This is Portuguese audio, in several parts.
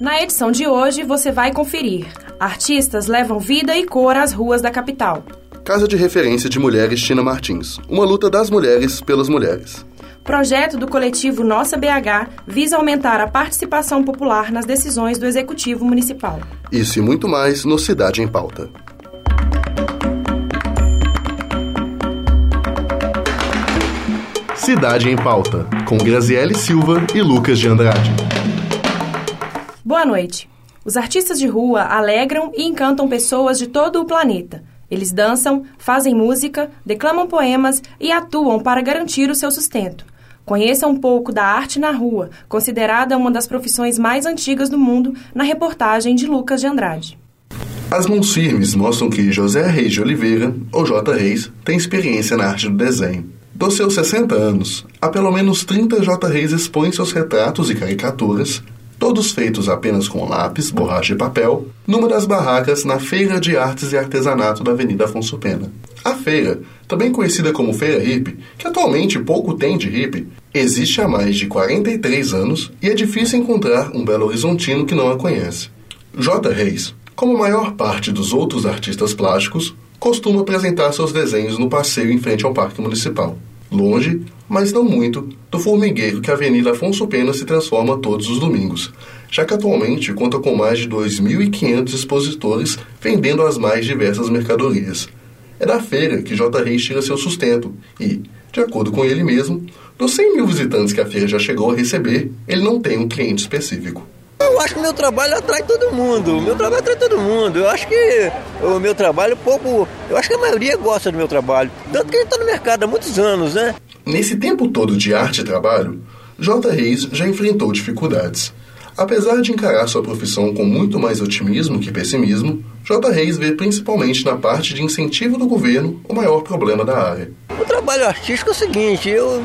Na edição de hoje, você vai conferir. Artistas levam vida e cor às ruas da capital. Casa de Referência de Mulheres Tina Martins. Uma luta das mulheres pelas mulheres. Projeto do coletivo Nossa BH visa aumentar a participação popular nas decisões do Executivo Municipal. Isso e muito mais no Cidade em Pauta. Cidade em Pauta, com Graziele Silva e Lucas de Andrade. Boa noite. Os artistas de rua alegram e encantam pessoas de todo o planeta. Eles dançam, fazem música, declamam poemas e atuam para garantir o seu sustento. Conheça um pouco da arte na rua, considerada uma das profissões mais antigas do mundo, na reportagem de Lucas de Andrade. As mãos firmes mostram que José Reis de Oliveira, ou J. Reis, tem experiência na arte do desenho. Dos seus 60 anos, há pelo menos 30 J. Reis expõem seus retratos e caricaturas, todos feitos apenas com lápis, borracha e papel, numa das barracas na Feira de Artes e Artesanato da Avenida Afonso Pena. A feira, também conhecida como Feira Hip, que atualmente pouco tem de hip, existe há mais de 43 anos e é difícil encontrar um Belo Horizontino que não a conhece. J. Reis, como a maior parte dos outros artistas plásticos, costuma apresentar seus desenhos no passeio em frente ao Parque Municipal. Longe, mas não muito, do formigueiro que a Avenida Afonso Pena se transforma todos os domingos, já que atualmente conta com mais de 2.500 expositores vendendo as mais diversas mercadorias. É da feira que J. Reis tira seu sustento e, de acordo com ele mesmo, dos 100 mil visitantes que a feira já chegou a receber, ele não tem um cliente específico. Eu acho que meu trabalho atrai todo mundo. Meu trabalho atrai todo mundo. Eu acho que o meu trabalho, pouco. Eu acho que a maioria gosta do meu trabalho. Tanto que a gente está no mercado há muitos anos, né? Nesse tempo todo de arte e trabalho, J. Reis já enfrentou dificuldades. Apesar de encarar sua profissão com muito mais otimismo que pessimismo, J. Reis vê principalmente na parte de incentivo do governo o maior problema da área. O trabalho artístico é o seguinte, eu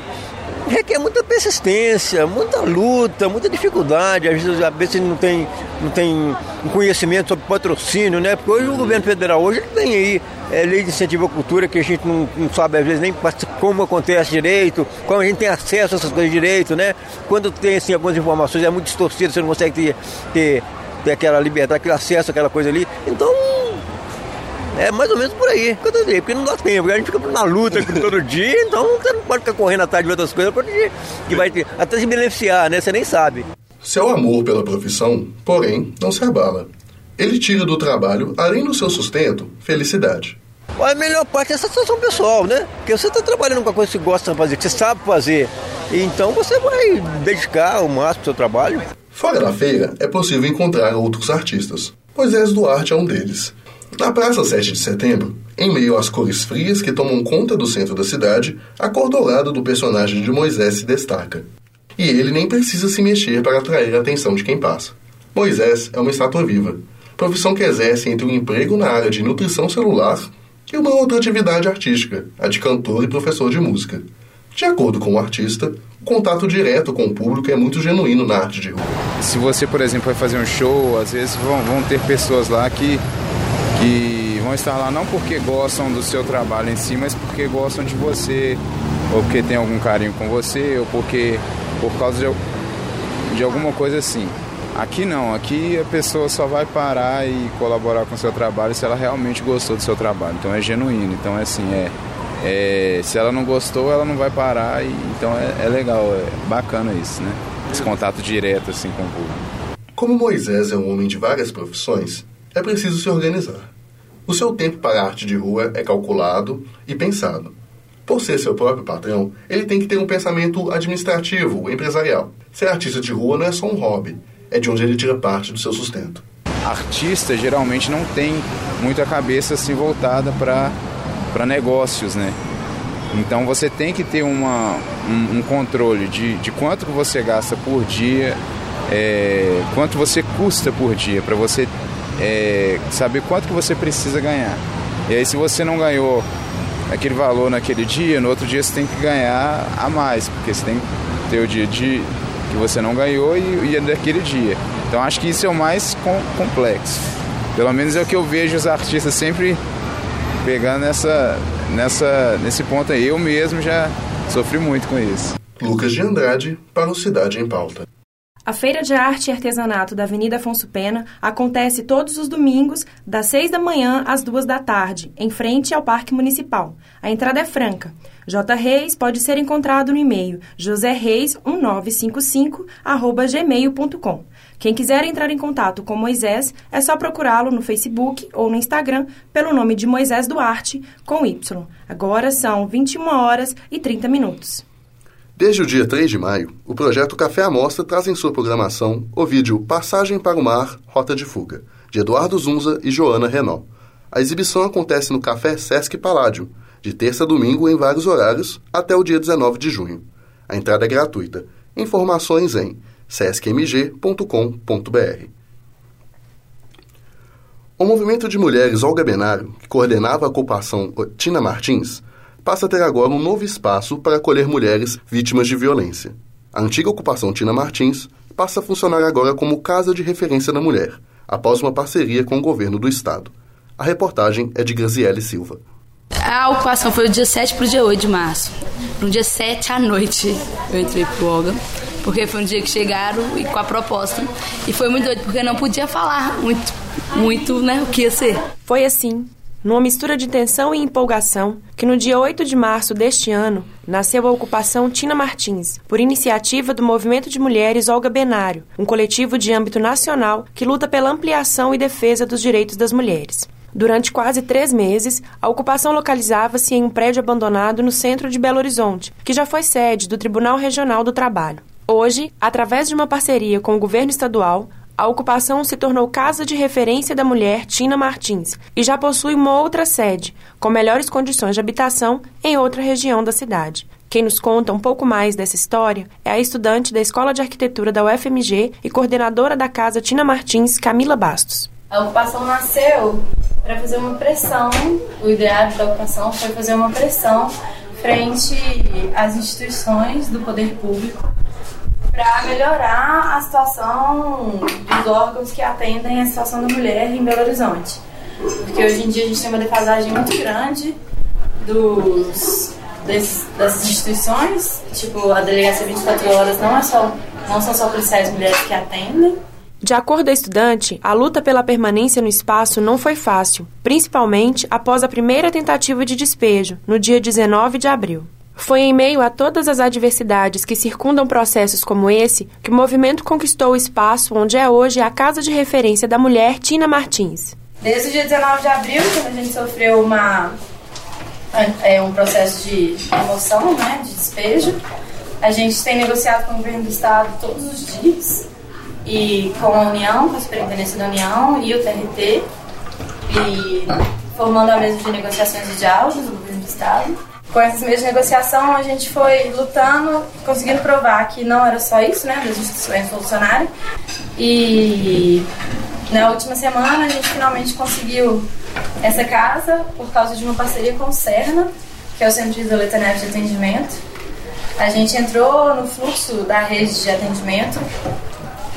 requer muita persistência, muita luta, muita dificuldade. Às vezes, às vezes não tem, não tem conhecimento sobre patrocínio, né? Porque hoje o governo federal hoje tem aí é, lei de incentivo à cultura que a gente não, não, sabe às vezes nem como acontece direito, como a gente tem acesso a essas coisas direito, né? Quando tem assim, algumas informações é muito distorcido, você não consegue ter, ter, ter aquela liberdade, aquele acesso àquela coisa ali. Então é mais ou menos por aí que eu tô dizendo, porque não dá tempo, a gente fica na luta todo dia, então você não pode ficar correndo atrás de outras coisas que vai ter, até se beneficiar, né? Você nem sabe. Seu amor pela profissão, porém, não se abala. Ele tira do trabalho, além do seu sustento, felicidade. A melhor parte é a satisfação pessoal, né? Porque você está trabalhando com a coisa que você gosta de fazer, que você sabe fazer. Então você vai dedicar o máximo ao seu trabalho. Fora da feira, é possível encontrar outros artistas. Moisés Duarte é um deles. Na Praça 7 de Setembro, em meio às cores frias que tomam conta do centro da cidade, a cor dourada do personagem de Moisés se destaca. E ele nem precisa se mexer para atrair a atenção de quem passa. Moisés é uma estátua viva, profissão que exerce entre um emprego na área de nutrição celular e uma outra atividade artística, a de cantor e professor de música. De acordo com o artista, o contato direto com o público é muito genuíno na arte de rua. Se você, por exemplo, vai fazer um show, às vezes vão, vão ter pessoas lá que que vão estar lá não porque gostam do seu trabalho em si, mas porque gostam de você, ou porque tem algum carinho com você, ou porque por causa de, de alguma coisa assim. Aqui não, aqui a pessoa só vai parar e colaborar com o seu trabalho se ela realmente gostou do seu trabalho. Então é genuíno, então é assim, é, é se ela não gostou, ela não vai parar, e, então é, é legal, é bacana isso, né? Esse contato direto assim com o público. Como Moisés é um homem de várias profissões, é preciso se organizar. O seu tempo para a arte de rua é calculado e pensado. Por ser seu próprio patrão, ele tem que ter um pensamento administrativo, empresarial. Ser artista de rua não é só um hobby, é de onde ele tira parte do seu sustento. Artista geralmente não tem muita cabeça assim voltada para negócios, né? Então você tem que ter uma, um, um controle de, de quanto você gasta por dia, é, quanto você custa por dia, para você é, saber quanto que você precisa ganhar. E aí se você não ganhou aquele valor naquele dia, no outro dia você tem que ganhar a mais, porque você tem que ter o dia de que você não ganhou e, e é daquele dia. Então acho que isso é o mais com, complexo. Pelo menos é o que eu vejo os artistas sempre pegando nessa, nessa, nesse ponto aí. Eu mesmo já sofri muito com isso. Lucas de Andrade para o Cidade em Pauta. A Feira de Arte e Artesanato da Avenida Afonso Pena acontece todos os domingos, das 6 da manhã às 2 da tarde, em frente ao Parque Municipal. A entrada é franca. J. Reis pode ser encontrado no e-mail joséreis1955@gmail.com. Quem quiser entrar em contato com Moisés, é só procurá-lo no Facebook ou no Instagram pelo nome de Moisés Duarte, com Y. Agora são 21 horas e 30 minutos. Desde o dia 3 de maio, o projeto Café à Mostra traz em sua programação o vídeo Passagem para o Mar, Rota de Fuga, de Eduardo Zunza e Joana Renault. A exibição acontece no Café Sesc Paládio, de terça a domingo em vários horários, até o dia 19 de junho. A entrada é gratuita. Informações em sescmg.com.br. O movimento de mulheres Olga Benário, que coordenava a ocupação Tina Martins, passa a ter agora um novo espaço para acolher mulheres vítimas de violência. A antiga ocupação Tina Martins passa a funcionar agora como Casa de Referência da Mulher, após uma parceria com o governo do estado. A reportagem é de Graziele Silva. A ocupação foi do dia 7 para o dia 8 de março. No dia 7 à noite eu entrei pro Olga, porque foi um dia que chegaram e com a proposta. E foi muito doido, porque não podia falar muito, muito, né, o que ia ser. Foi assim, numa mistura de tensão e empolgação, que no dia 8 de março deste ano nasceu a ocupação Tina Martins, por iniciativa do Movimento de Mulheres Olga Benário, um coletivo de âmbito nacional que luta pela ampliação e defesa dos direitos das mulheres. Durante quase três meses, a ocupação localizava-se em um prédio abandonado no centro de Belo Horizonte, que já foi sede do Tribunal Regional do Trabalho. Hoje, através de uma parceria com o governo estadual, a ocupação se tornou casa de referência da mulher Tina Martins e já possui uma outra sede, com melhores condições de habitação em outra região da cidade. Quem nos conta um pouco mais dessa história é a estudante da Escola de Arquitetura da UFMG e coordenadora da casa Tina Martins, Camila Bastos. A ocupação nasceu para fazer uma pressão, o ideário da ocupação foi fazer uma pressão frente às instituições do poder público para melhorar a situação órgãos que atendem a situação da mulher em Belo Horizonte. Porque hoje em dia a gente tem uma defasagem muito grande dos, desses, dessas instituições, tipo a delegacia 24 horas não, é só, não são só policiais mulheres que atendem, de acordo com a estudante, a luta pela permanência no espaço não foi fácil, principalmente após a primeira tentativa de despejo, no dia 19 de abril. Foi em meio a todas as adversidades que circundam processos como esse que o movimento conquistou o espaço onde é hoje a casa de referência da mulher Tina Martins. Desde o dia 19 de abril, quando a gente sofreu uma, é, um processo de remoção, né, de despejo, a gente tem negociado com o governo do estado todos os dias e com a União, com a Superintendência da União e o TRT, e formando a mesa de negociações e diálogos do governo do Estado. Com essas mesas de negociação, a gente foi lutando, conseguindo provar que não era só isso, né, das instituições funcionárias. E na última semana, a gente finalmente conseguiu essa casa por causa de uma parceria com o CERNA, que é o Centro de Isoletanete de Atendimento. A gente entrou no fluxo da rede de atendimento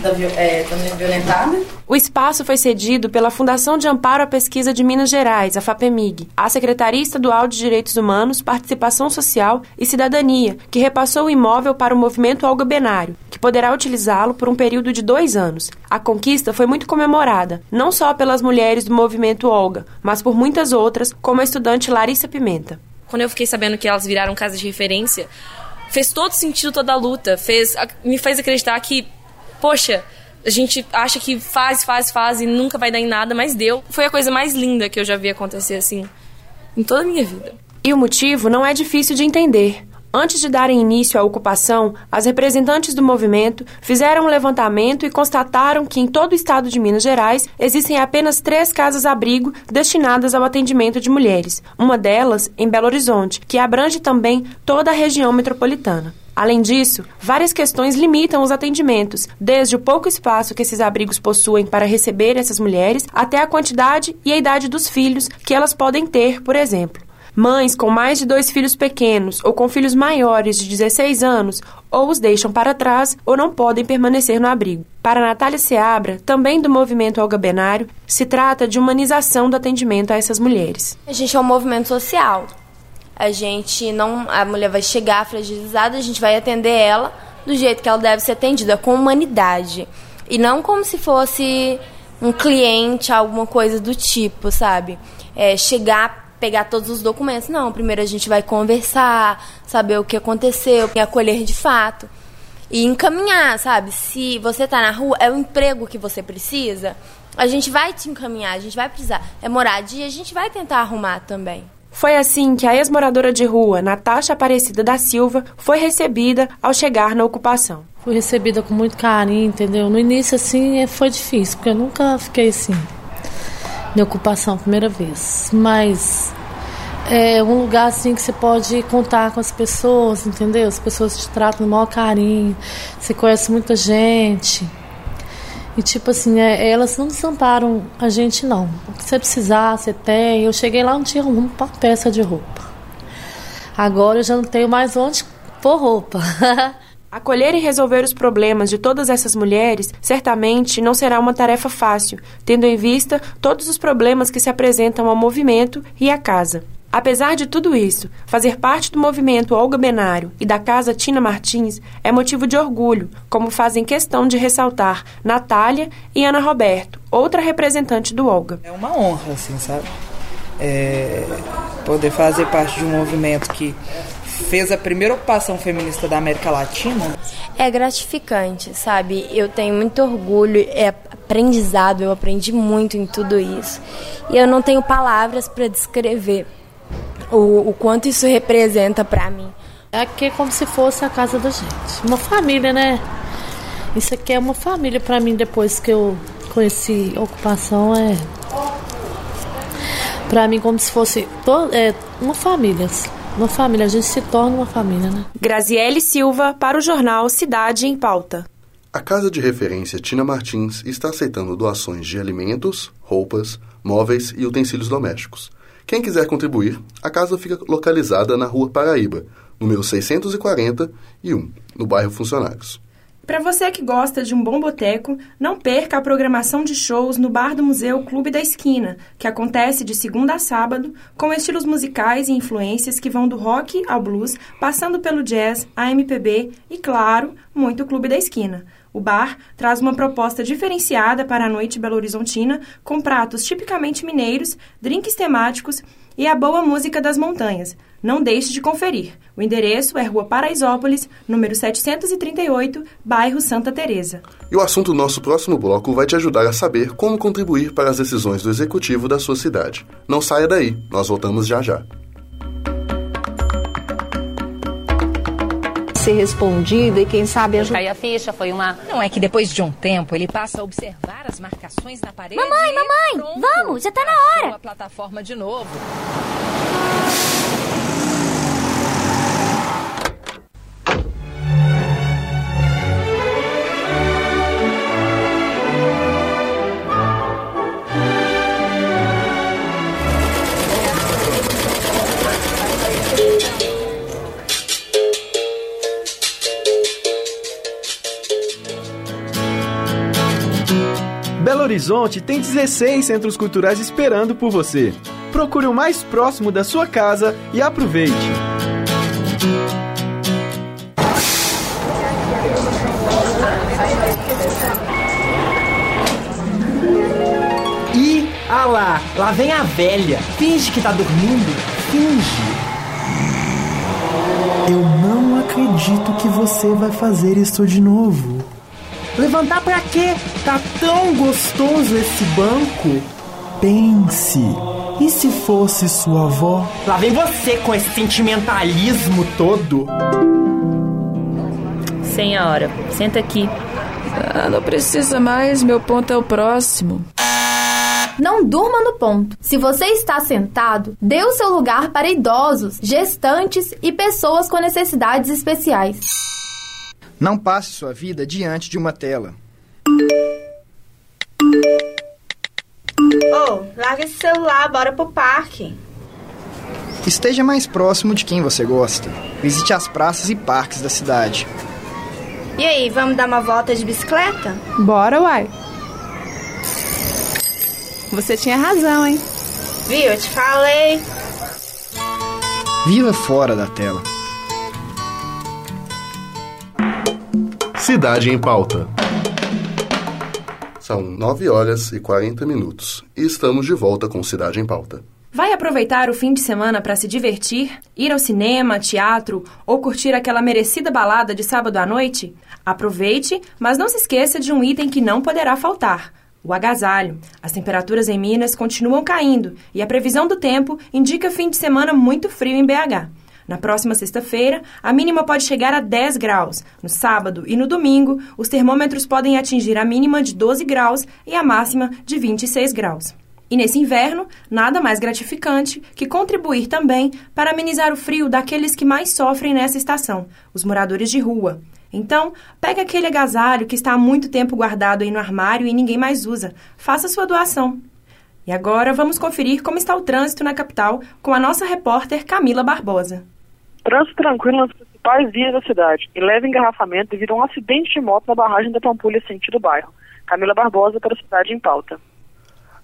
da, é, da violentada. O espaço foi cedido pela Fundação de Amparo à Pesquisa de Minas Gerais, a FAPEMIG, à Secretaria Estadual de Direitos Humanos, Participação Social e Cidadania, que repassou o imóvel para o movimento Olga Benário, que poderá utilizá-lo por um período de dois anos. A conquista foi muito comemorada, não só pelas mulheres do movimento Olga, mas por muitas outras, como a estudante Larissa Pimenta. Quando eu fiquei sabendo que elas viraram casa de referência, fez todo sentido toda a luta, fez, me fez acreditar que poxa, a gente acha que faz, faz, faz e nunca vai dar em nada, mas deu. Foi a coisa mais linda que eu já vi acontecer assim em toda a minha vida. E o motivo não é difícil de entender. Antes de darem início à ocupação, as representantes do movimento fizeram um levantamento e constataram que em todo o estado de Minas Gerais existem apenas três casas-abrigo destinadas ao atendimento de mulheres, uma delas em Belo Horizonte, que abrange também toda a região metropolitana. Além disso, várias questões limitam os atendimentos, desde o pouco espaço que esses abrigos possuem para receber essas mulheres, até a quantidade e a idade dos filhos que elas podem ter, por exemplo. Mães com mais de dois filhos pequenos ou com filhos maiores de 16 anos ou os deixam para trás ou não podem permanecer no abrigo. Para Natália Seabra, também do movimento algabenário, se trata de humanização do atendimento a essas mulheres. A gente é um movimento social a gente não. A mulher vai chegar fragilizada, a gente vai atender ela do jeito que ela deve ser atendida, com humanidade. E não como se fosse um cliente, alguma coisa do tipo, sabe? É, chegar, pegar todos os documentos. Não, primeiro a gente vai conversar, saber o que aconteceu, e acolher de fato. E encaminhar, sabe? Se você tá na rua, é o emprego que você precisa, a gente vai te encaminhar, a gente vai precisar. É moradia, a gente vai tentar arrumar também. Foi assim que a ex-moradora de rua, Natasha Aparecida da Silva, foi recebida ao chegar na ocupação. Fui recebida com muito carinho, entendeu? No início, assim, é, foi difícil, porque eu nunca fiquei assim, de ocupação, primeira vez. Mas é um lugar, assim, que você pode contar com as pessoas, entendeu? As pessoas te tratam com maior carinho, você conhece muita gente. E tipo assim, é, elas não desamparam a gente não. O que você precisar, você tem. Eu cheguei lá, não tinha uma peça de roupa. Agora eu já não tenho mais onde pôr roupa. Acolher e resolver os problemas de todas essas mulheres certamente não será uma tarefa fácil, tendo em vista todos os problemas que se apresentam ao movimento e à casa. Apesar de tudo isso, fazer parte do movimento Olga Benário e da Casa Tina Martins é motivo de orgulho, como fazem questão de ressaltar Natália e Ana Roberto, outra representante do Olga. É uma honra, assim, sabe? É poder fazer parte de um movimento que fez a primeira ocupação feminista da América Latina. É gratificante, sabe? Eu tenho muito orgulho, é aprendizado, eu aprendi muito em tudo isso. E eu não tenho palavras para descrever o, o quanto isso representa para mim. Aqui é como se fosse a casa da gente, uma família, né? Isso aqui é uma família para mim depois que eu conheci a ocupação é para mim como se fosse to, é, uma família. Uma família, a gente se torna uma família, né? Graziele Silva para o jornal Cidade em Pauta. A Casa de Referência Tina Martins está aceitando doações de alimentos, roupas, móveis e utensílios domésticos. Quem quiser contribuir, a casa fica localizada na Rua Paraíba, número 641, no bairro Funcionários. Para você que gosta de um bom boteco, não perca a programação de shows no Bar do Museu Clube da Esquina, que acontece de segunda a sábado, com estilos musicais e influências que vão do rock ao blues, passando pelo jazz, a MPB e, claro, muito Clube da Esquina. O bar traz uma proposta diferenciada para a noite belo-horizontina, com pratos tipicamente mineiros, drinks temáticos e a boa música das montanhas. Não deixe de conferir. O endereço é Rua Paraisópolis, número 738, bairro Santa Teresa. E o assunto do nosso próximo bloco vai te ajudar a saber como contribuir para as decisões do executivo da sua cidade. Não saia daí, nós voltamos já já. Ser respondida e quem sabe ajudar. Aí a ficha foi uma. Não é que depois de um tempo ele passa a observar as marcações na parede. Mamãe, mamãe, pronto, vamos, já tá na hora. a plataforma de novo. Horizonte tem 16 centros culturais esperando por você. Procure o mais próximo da sua casa e aproveite. E, ah lá, lá vem a velha. Finge que tá dormindo. Finge. Eu não acredito que você vai fazer isso de novo. Levantar pra quê? Tá tão gostoso esse banco. Pense. E se fosse sua avó? Lá vem você com esse sentimentalismo todo. Senhora, senta aqui. Ah, não precisa mais, meu ponto é o próximo. Não durma no ponto. Se você está sentado, dê o seu lugar para idosos, gestantes e pessoas com necessidades especiais. Não passe sua vida diante de uma tela. Oh, larga esse celular, bora pro parque. Esteja mais próximo de quem você gosta. Visite as praças e parques da cidade. E aí, vamos dar uma volta de bicicleta? Bora, uai. Você tinha razão, hein? Viu, eu te falei. Viva fora da tela. Cidade em Pauta. São 9 horas e 40 minutos e estamos de volta com Cidade em Pauta. Vai aproveitar o fim de semana para se divertir, ir ao cinema, teatro ou curtir aquela merecida balada de sábado à noite? Aproveite, mas não se esqueça de um item que não poderá faltar: o agasalho. As temperaturas em Minas continuam caindo e a previsão do tempo indica fim de semana muito frio em BH. Na próxima sexta-feira, a mínima pode chegar a 10 graus. No sábado e no domingo, os termômetros podem atingir a mínima de 12 graus e a máxima de 26 graus. E nesse inverno, nada mais gratificante que contribuir também para amenizar o frio daqueles que mais sofrem nessa estação, os moradores de rua. Então, pegue aquele agasalho que está há muito tempo guardado aí no armário e ninguém mais usa. Faça sua doação. E agora vamos conferir como está o trânsito na capital com a nossa repórter Camila Barbosa. Trânsito tranquilo nas principais vias da cidade e leve engarrafamento devido a um acidente de moto na barragem da Pampulha, sentido bairro. Camila Barbosa para a Cidade em Pauta.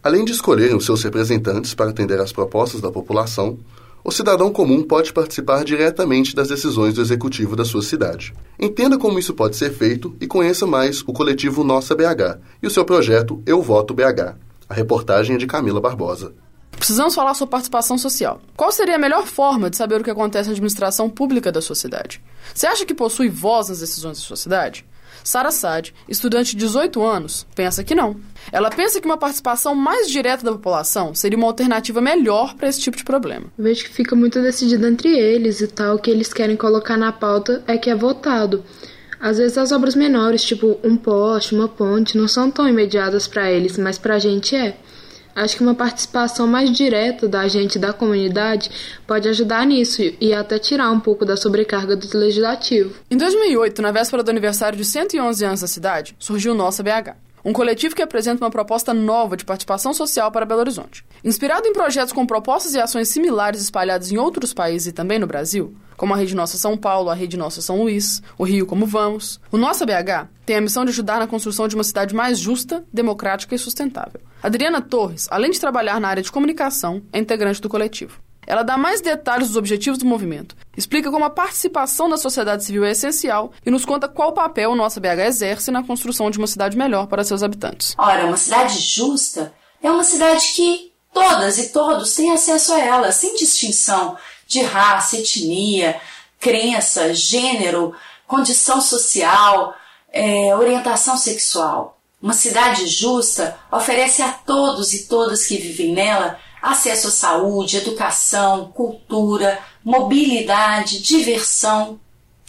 Além de escolherem os seus representantes para atender às propostas da população, o cidadão comum pode participar diretamente das decisões do executivo da sua cidade. Entenda como isso pode ser feito e conheça mais o coletivo Nossa BH e o seu projeto Eu Voto BH. A reportagem é de Camila Barbosa. Precisamos falar sobre participação social. Qual seria a melhor forma de saber o que acontece na administração pública da sua cidade? Você acha que possui voz nas decisões da sua cidade? Sara Sad, estudante de 18 anos, pensa que não. Ela pensa que uma participação mais direta da população seria uma alternativa melhor para esse tipo de problema. Vejo que fica muito decidido entre eles e tal, o que eles querem colocar na pauta é que é votado. Às vezes as obras menores, tipo um poste, uma ponte, não são tão imediatas para eles, mas para a gente é. Acho que uma participação mais direta da gente da comunidade pode ajudar nisso e até tirar um pouco da sobrecarga do legislativo. Em 2008, na véspera do aniversário de 111 anos da cidade, surgiu Nossa BH. Um coletivo que apresenta uma proposta nova de participação social para Belo Horizonte. Inspirado em projetos com propostas e ações similares espalhados em outros países e também no Brasil, como a Rede Nossa São Paulo, a Rede Nossa São Luís, o Rio Como Vamos. O Nossa BH tem a missão de ajudar na construção de uma cidade mais justa, democrática e sustentável. Adriana Torres, além de trabalhar na área de comunicação, é integrante do coletivo. Ela dá mais detalhes dos objetivos do movimento, explica como a participação da sociedade civil é essencial e nos conta qual papel Nossa BH exerce na construção de uma cidade melhor para seus habitantes. Ora, uma cidade justa é uma cidade que todas e todos têm acesso a ela, sem distinção de raça, etnia, crença, gênero, condição social, é, orientação sexual. Uma cidade justa oferece a todos e todas que vivem nela acesso à saúde, educação, cultura, mobilidade, diversão,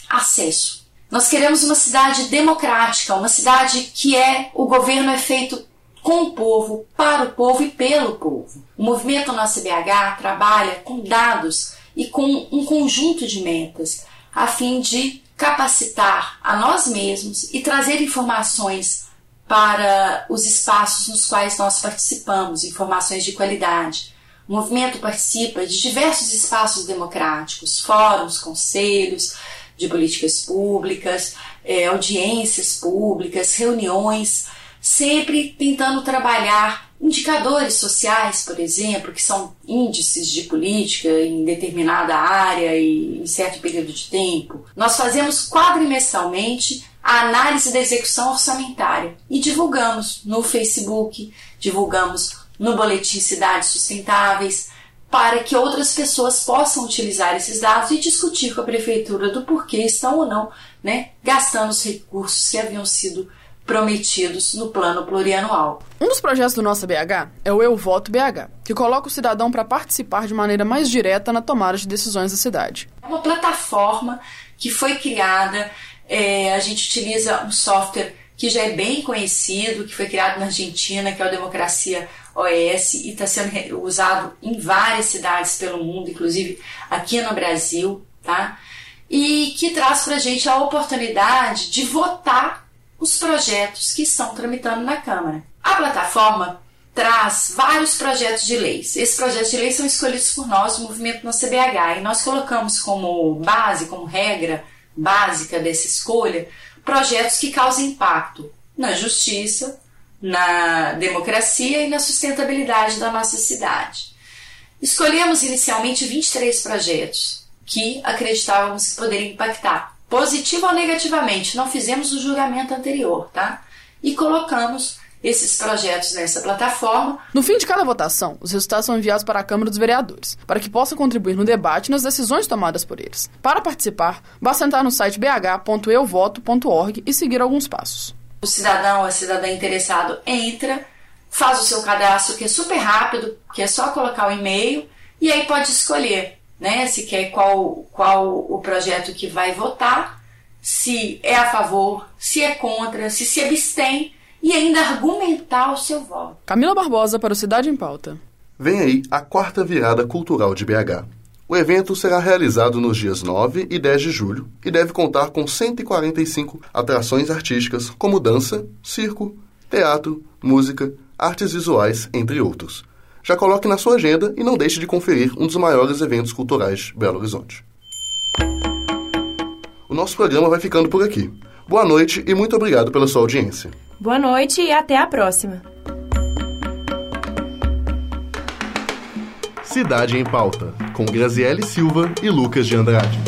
acesso. Nós queremos uma cidade democrática, uma cidade que é o governo é feito com o povo, para o povo e pelo povo. O movimento Nossa BH trabalha com dados e com um conjunto de metas, a fim de capacitar a nós mesmos e trazer informações para os espaços nos quais nós participamos, informações de qualidade. O movimento participa de diversos espaços democráticos, fóruns, conselhos de políticas públicas, é, audiências públicas, reuniões, sempre tentando trabalhar Indicadores sociais, por exemplo, que são índices de política em determinada área e em certo período de tempo. Nós fazemos quadrimestralmente a análise da execução orçamentária e divulgamos no Facebook, divulgamos no Boletim Cidades Sustentáveis, para que outras pessoas possam utilizar esses dados e discutir com a prefeitura do porquê estão ou não né, gastando os recursos que haviam sido prometidos no plano plurianual. Um dos projetos do Nossa BH é o Eu Voto BH, que coloca o cidadão para participar de maneira mais direta na tomada de decisões da cidade. É uma plataforma que foi criada, é, a gente utiliza um software que já é bem conhecido, que foi criado na Argentina, que é o Democracia OS, e está sendo usado em várias cidades pelo mundo, inclusive aqui no Brasil, tá? E que traz para a gente a oportunidade de votar os projetos que estão tramitando na Câmara. A plataforma traz vários projetos de leis. Esses projetos de lei são escolhidos por nós, o movimento no CBH, e nós colocamos como base, como regra básica dessa escolha, projetos que causem impacto na justiça, na democracia e na sustentabilidade da nossa cidade. Escolhemos inicialmente 23 projetos que acreditávamos que poderiam impactar positivo ou negativamente, não fizemos o julgamento anterior, tá? E colocamos esses projetos nessa plataforma. No fim de cada votação, os resultados são enviados para a Câmara dos Vereadores, para que possam contribuir no debate e nas decisões tomadas por eles. Para participar, basta entrar no site bh.euvoto.org e seguir alguns passos. O cidadão ou a cidadã interessado entra, faz o seu cadastro, que é super rápido, que é só colocar o e-mail, e aí pode escolher né, se quer qual, qual o projeto que vai votar, se é a favor, se é contra, se se abstém e ainda argumentar o seu voto. Camila Barbosa para o Cidade em Pauta. Vem aí a quarta virada cultural de BH. O evento será realizado nos dias 9 e 10 de julho e deve contar com 145 atrações artísticas como dança, circo, teatro, música, artes visuais, entre outros. Já coloque na sua agenda e não deixe de conferir um dos maiores eventos culturais de Belo Horizonte. O nosso programa vai ficando por aqui. Boa noite e muito obrigado pela sua audiência. Boa noite e até a próxima. Cidade em Pauta, com Graziele Silva e Lucas de Andrade.